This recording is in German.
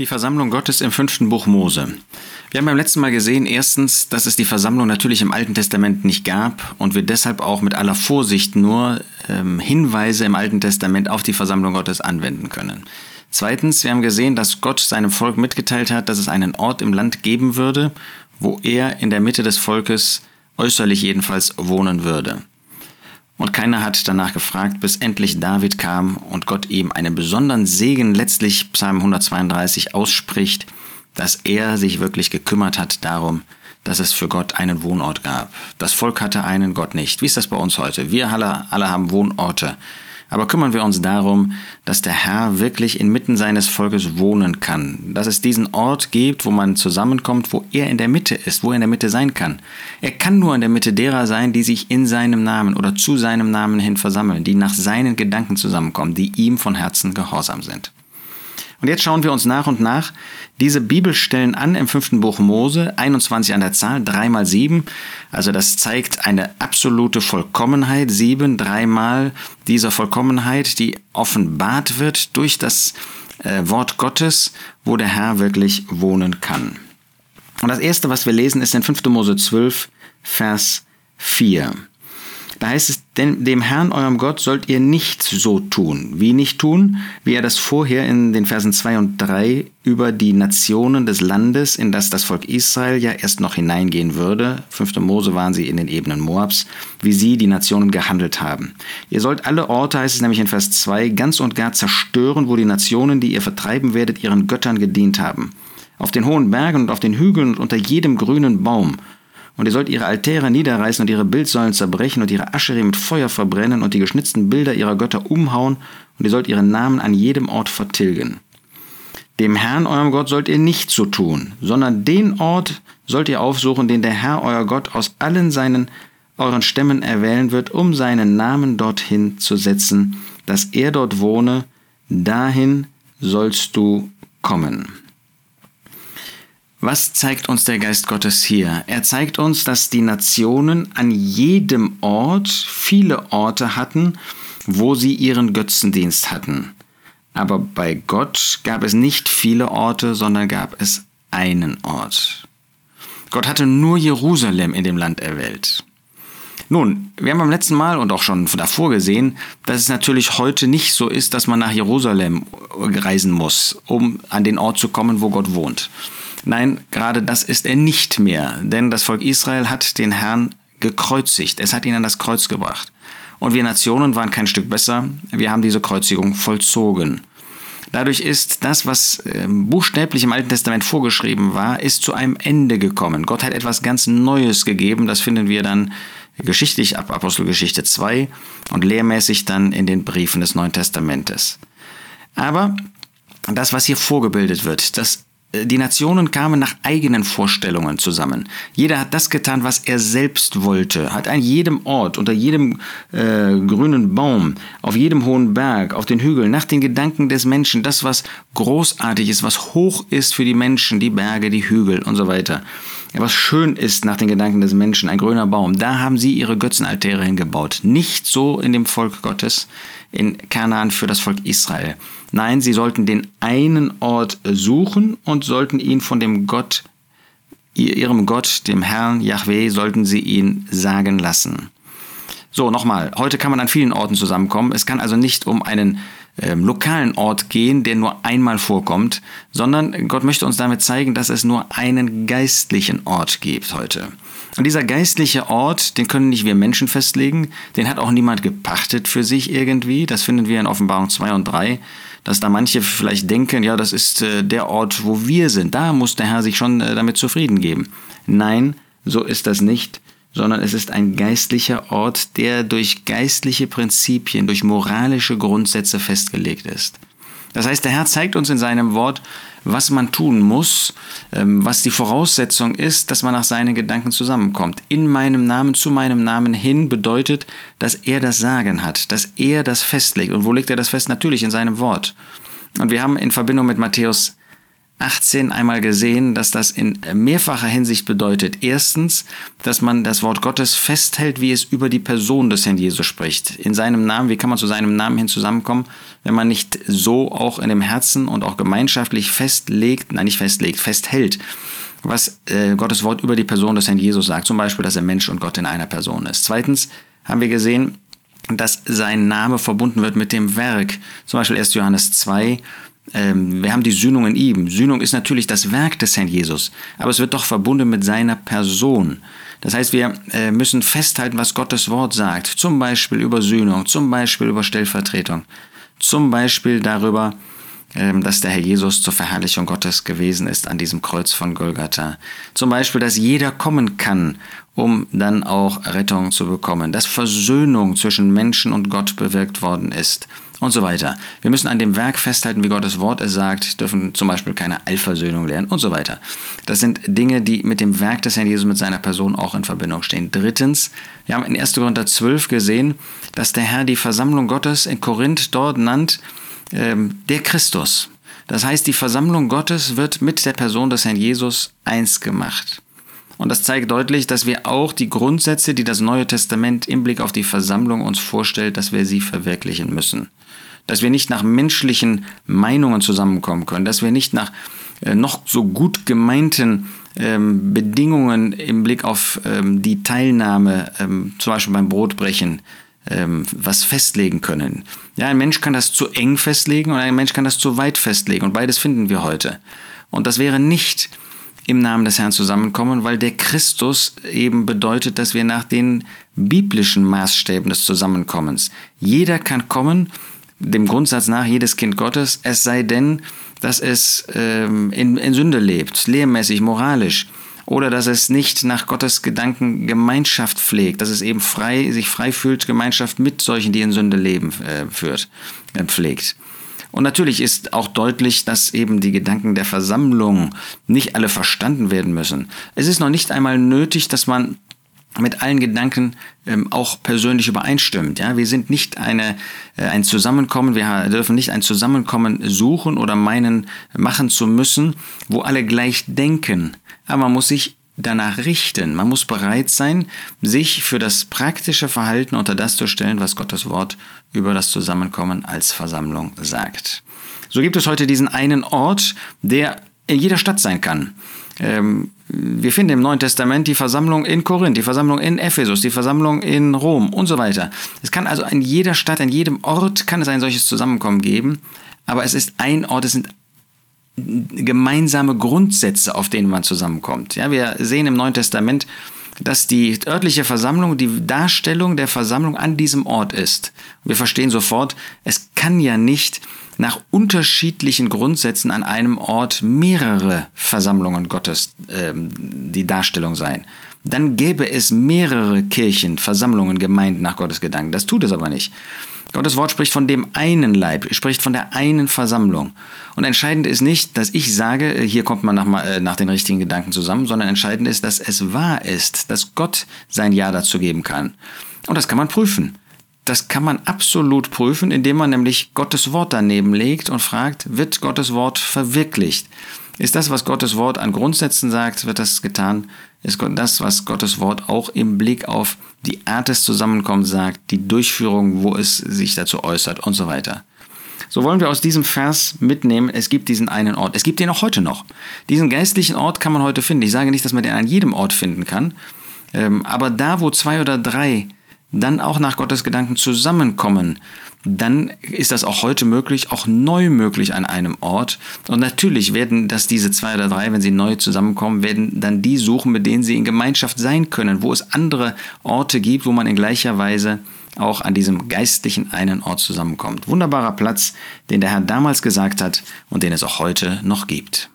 Die Versammlung Gottes im fünften Buch Mose. Wir haben beim letzten Mal gesehen, erstens, dass es die Versammlung natürlich im Alten Testament nicht gab und wir deshalb auch mit aller Vorsicht nur ähm, Hinweise im Alten Testament auf die Versammlung Gottes anwenden können. Zweitens, wir haben gesehen, dass Gott seinem Volk mitgeteilt hat, dass es einen Ort im Land geben würde, wo er in der Mitte des Volkes äußerlich jedenfalls wohnen würde. Und keiner hat danach gefragt, bis endlich David kam und Gott ihm einen besonderen Segen, letztlich Psalm 132, ausspricht, dass er sich wirklich gekümmert hat darum, dass es für Gott einen Wohnort gab. Das Volk hatte einen, Gott nicht. Wie ist das bei uns heute? Wir alle, alle haben Wohnorte. Aber kümmern wir uns darum, dass der Herr wirklich inmitten seines Volkes wohnen kann, dass es diesen Ort gibt, wo man zusammenkommt, wo er in der Mitte ist, wo er in der Mitte sein kann. Er kann nur in der Mitte derer sein, die sich in seinem Namen oder zu seinem Namen hin versammeln, die nach seinen Gedanken zusammenkommen, die ihm von Herzen gehorsam sind. Und jetzt schauen wir uns nach und nach diese Bibelstellen an im fünften Buch Mose, 21 an der Zahl, 3 mal 7. Also das zeigt eine absolute Vollkommenheit, sieben, dreimal dieser Vollkommenheit, die offenbart wird durch das äh, Wort Gottes, wo der Herr wirklich wohnen kann. Und das erste, was wir lesen, ist in 5. Mose 12, Vers 4. Da heißt es, denn dem Herrn eurem Gott sollt ihr nicht so tun. Wie nicht tun? Wie er das vorher in den Versen 2 und 3 über die Nationen des Landes, in das das Volk Israel ja erst noch hineingehen würde. 5. Mose waren sie in den Ebenen Moabs, wie sie die Nationen gehandelt haben. Ihr sollt alle Orte, heißt es nämlich in Vers 2, ganz und gar zerstören, wo die Nationen, die ihr vertreiben werdet, ihren Göttern gedient haben. Auf den hohen Bergen und auf den Hügeln und unter jedem grünen Baum und ihr sollt ihre Altäre niederreißen und ihre Bildsäulen zerbrechen und ihre Aschere mit Feuer verbrennen und die geschnitzten Bilder ihrer Götter umhauen und ihr sollt ihren Namen an jedem Ort vertilgen. Dem Herrn, eurem Gott, sollt ihr nicht so tun, sondern den Ort sollt ihr aufsuchen, den der Herr, euer Gott, aus allen seinen euren Stämmen erwählen wird, um seinen Namen dorthin zu setzen, dass er dort wohne, dahin sollst du kommen. Was zeigt uns der Geist Gottes hier? Er zeigt uns, dass die Nationen an jedem Ort viele Orte hatten, wo sie ihren Götzendienst hatten. Aber bei Gott gab es nicht viele Orte, sondern gab es einen Ort. Gott hatte nur Jerusalem in dem Land erwählt. Nun, wir haben beim letzten Mal und auch schon davor gesehen, dass es natürlich heute nicht so ist, dass man nach Jerusalem reisen muss, um an den Ort zu kommen, wo Gott wohnt. Nein, gerade das ist er nicht mehr, denn das Volk Israel hat den Herrn gekreuzigt. Es hat ihn an das Kreuz gebracht. Und wir Nationen waren kein Stück besser. Wir haben diese Kreuzigung vollzogen. Dadurch ist das, was ähm, buchstäblich im Alten Testament vorgeschrieben war, ist zu einem Ende gekommen. Gott hat etwas ganz Neues gegeben. Das finden wir dann geschichtlich ab Apostelgeschichte 2 und lehrmäßig dann in den Briefen des Neuen Testamentes. Aber das, was hier vorgebildet wird, das die Nationen kamen nach eigenen Vorstellungen zusammen. Jeder hat das getan, was er selbst wollte, hat an jedem Ort, unter jedem äh, grünen Baum, auf jedem hohen Berg, auf den Hügeln, nach den Gedanken des Menschen, das, was großartig ist, was hoch ist für die Menschen, die Berge, die Hügel und so weiter. was schön ist nach den Gedanken des Menschen, ein grüner Baum, da haben sie ihre Götzenaltäre hingebaut. Nicht so in dem Volk Gottes, in Kanaan für das Volk Israel. Nein, sie sollten den einen Ort suchen und sollten ihn von dem Gott, ihrem Gott, dem Herrn Yahweh, sollten sie ihn sagen lassen. So, nochmal, heute kann man an vielen Orten zusammenkommen. Es kann also nicht um einen ähm, lokalen Ort gehen, der nur einmal vorkommt, sondern Gott möchte uns damit zeigen, dass es nur einen geistlichen Ort gibt heute. Und dieser geistliche Ort, den können nicht wir Menschen festlegen, den hat auch niemand gepachtet für sich irgendwie. Das finden wir in Offenbarung 2 und 3 dass da manche vielleicht denken, ja, das ist äh, der Ort, wo wir sind. Da muss der Herr sich schon äh, damit zufrieden geben. Nein, so ist das nicht, sondern es ist ein geistlicher Ort, der durch geistliche Prinzipien, durch moralische Grundsätze festgelegt ist. Das heißt, der Herr zeigt uns in seinem Wort, was man tun muss, ähm, was die Voraussetzung ist, dass man nach seinen Gedanken zusammenkommt. In meinem Namen, zu meinem Namen hin bedeutet, dass er das Sagen hat, dass er das festlegt. Und wo legt er das fest? Natürlich in seinem Wort. Und wir haben in Verbindung mit Matthäus 18 einmal gesehen, dass das in mehrfacher Hinsicht bedeutet. Erstens, dass man das Wort Gottes festhält, wie es über die Person des Herrn Jesus spricht. In seinem Namen, wie kann man zu seinem Namen hin zusammenkommen, wenn man nicht so auch in dem Herzen und auch gemeinschaftlich festlegt, nein, nicht festlegt, festhält, was äh, Gottes Wort über die Person des Herrn Jesus sagt. Zum Beispiel, dass er Mensch und Gott in einer Person ist. Zweitens haben wir gesehen, dass sein Name verbunden wird mit dem Werk. Zum Beispiel 1. Johannes 2, ähm, wir haben die Sühnung in ihm. Sühnung ist natürlich das Werk des Herrn Jesus, aber es wird doch verbunden mit seiner Person. Das heißt, wir äh, müssen festhalten, was Gottes Wort sagt. Zum Beispiel über Sühnung, zum Beispiel über Stellvertretung, zum Beispiel darüber, ähm, dass der Herr Jesus zur Verherrlichung Gottes gewesen ist an diesem Kreuz von Golgatha. Zum Beispiel, dass jeder kommen kann, um dann auch Rettung zu bekommen, dass Versöhnung zwischen Menschen und Gott bewirkt worden ist und so weiter. Wir müssen an dem Werk festhalten, wie Gottes Wort es sagt, dürfen zum Beispiel keine Allversöhnung lernen und so weiter. Das sind Dinge, die mit dem Werk des Herrn Jesus, mit seiner Person auch in Verbindung stehen. Drittens, wir haben in 1. Korinther 12 gesehen, dass der Herr die Versammlung Gottes in Korinth dort nannt, ähm, der Christus. Das heißt, die Versammlung Gottes wird mit der Person des Herrn Jesus eins gemacht. Und das zeigt deutlich, dass wir auch die Grundsätze, die das Neue Testament im Blick auf die Versammlung uns vorstellt, dass wir sie verwirklichen müssen dass wir nicht nach menschlichen Meinungen zusammenkommen können, dass wir nicht nach äh, noch so gut gemeinten ähm, Bedingungen im Blick auf ähm, die Teilnahme, ähm, zum Beispiel beim Brotbrechen, ähm, was festlegen können. Ja, ein Mensch kann das zu eng festlegen und ein Mensch kann das zu weit festlegen und beides finden wir heute. Und das wäre nicht im Namen des Herrn zusammenkommen, weil der Christus eben bedeutet, dass wir nach den biblischen Maßstäben des Zusammenkommens. Jeder kann kommen dem Grundsatz nach jedes Kind Gottes, es sei denn, dass es ähm, in, in Sünde lebt, lehrmäßig, moralisch, oder dass es nicht nach Gottes Gedanken Gemeinschaft pflegt, dass es eben frei, sich frei fühlt, Gemeinschaft mit solchen, die in Sünde leben, äh, führt, äh, pflegt. Und natürlich ist auch deutlich, dass eben die Gedanken der Versammlung nicht alle verstanden werden müssen. Es ist noch nicht einmal nötig, dass man mit allen Gedanken ähm, auch persönlich übereinstimmt. Ja, wir sind nicht eine, äh, ein Zusammenkommen, wir dürfen nicht ein Zusammenkommen suchen oder meinen, machen zu müssen, wo alle gleich denken. Aber man muss sich danach richten. Man muss bereit sein, sich für das praktische Verhalten unter das zu stellen, was Gottes Wort über das Zusammenkommen als Versammlung sagt. So gibt es heute diesen einen Ort, der in jeder Stadt sein kann. Ähm, wir finden im Neuen Testament die Versammlung in Korinth, die Versammlung in Ephesus, die Versammlung in Rom und so weiter. Es kann also in jeder Stadt, in jedem Ort kann es ein solches Zusammenkommen geben, aber es ist ein Ort, es sind gemeinsame Grundsätze, auf denen man zusammenkommt. Ja, wir sehen im Neuen Testament, dass die örtliche Versammlung die Darstellung der Versammlung an diesem Ort ist. Wir verstehen sofort, es kann ja nicht nach unterschiedlichen Grundsätzen an einem Ort mehrere Versammlungen Gottes ähm, die Darstellung sein. Dann gäbe es mehrere Kirchen, Versammlungen, Gemeinden nach Gottes Gedanken. Das tut es aber nicht. Gottes Wort spricht von dem einen Leib, spricht von der einen Versammlung. Und entscheidend ist nicht, dass ich sage, äh, hier kommt man nach, äh, nach den richtigen Gedanken zusammen, sondern entscheidend ist, dass es wahr ist, dass Gott sein Ja dazu geben kann. Und das kann man prüfen. Das kann man absolut prüfen, indem man nämlich Gottes Wort daneben legt und fragt, wird Gottes Wort verwirklicht? Ist das, was Gottes Wort an Grundsätzen sagt, wird das getan? Ist das, was Gottes Wort auch im Blick auf die Art des Zusammenkommens sagt, die Durchführung, wo es sich dazu äußert und so weiter? So wollen wir aus diesem Vers mitnehmen, es gibt diesen einen Ort. Es gibt den auch heute noch. Diesen geistlichen Ort kann man heute finden. Ich sage nicht, dass man den an jedem Ort finden kann, ähm, aber da, wo zwei oder drei dann auch nach Gottes Gedanken zusammenkommen, dann ist das auch heute möglich, auch neu möglich an einem Ort. Und natürlich werden das diese zwei oder drei, wenn sie neu zusammenkommen, werden dann die suchen, mit denen sie in Gemeinschaft sein können, wo es andere Orte gibt, wo man in gleicher Weise auch an diesem geistlichen einen Ort zusammenkommt. Wunderbarer Platz, den der Herr damals gesagt hat und den es auch heute noch gibt.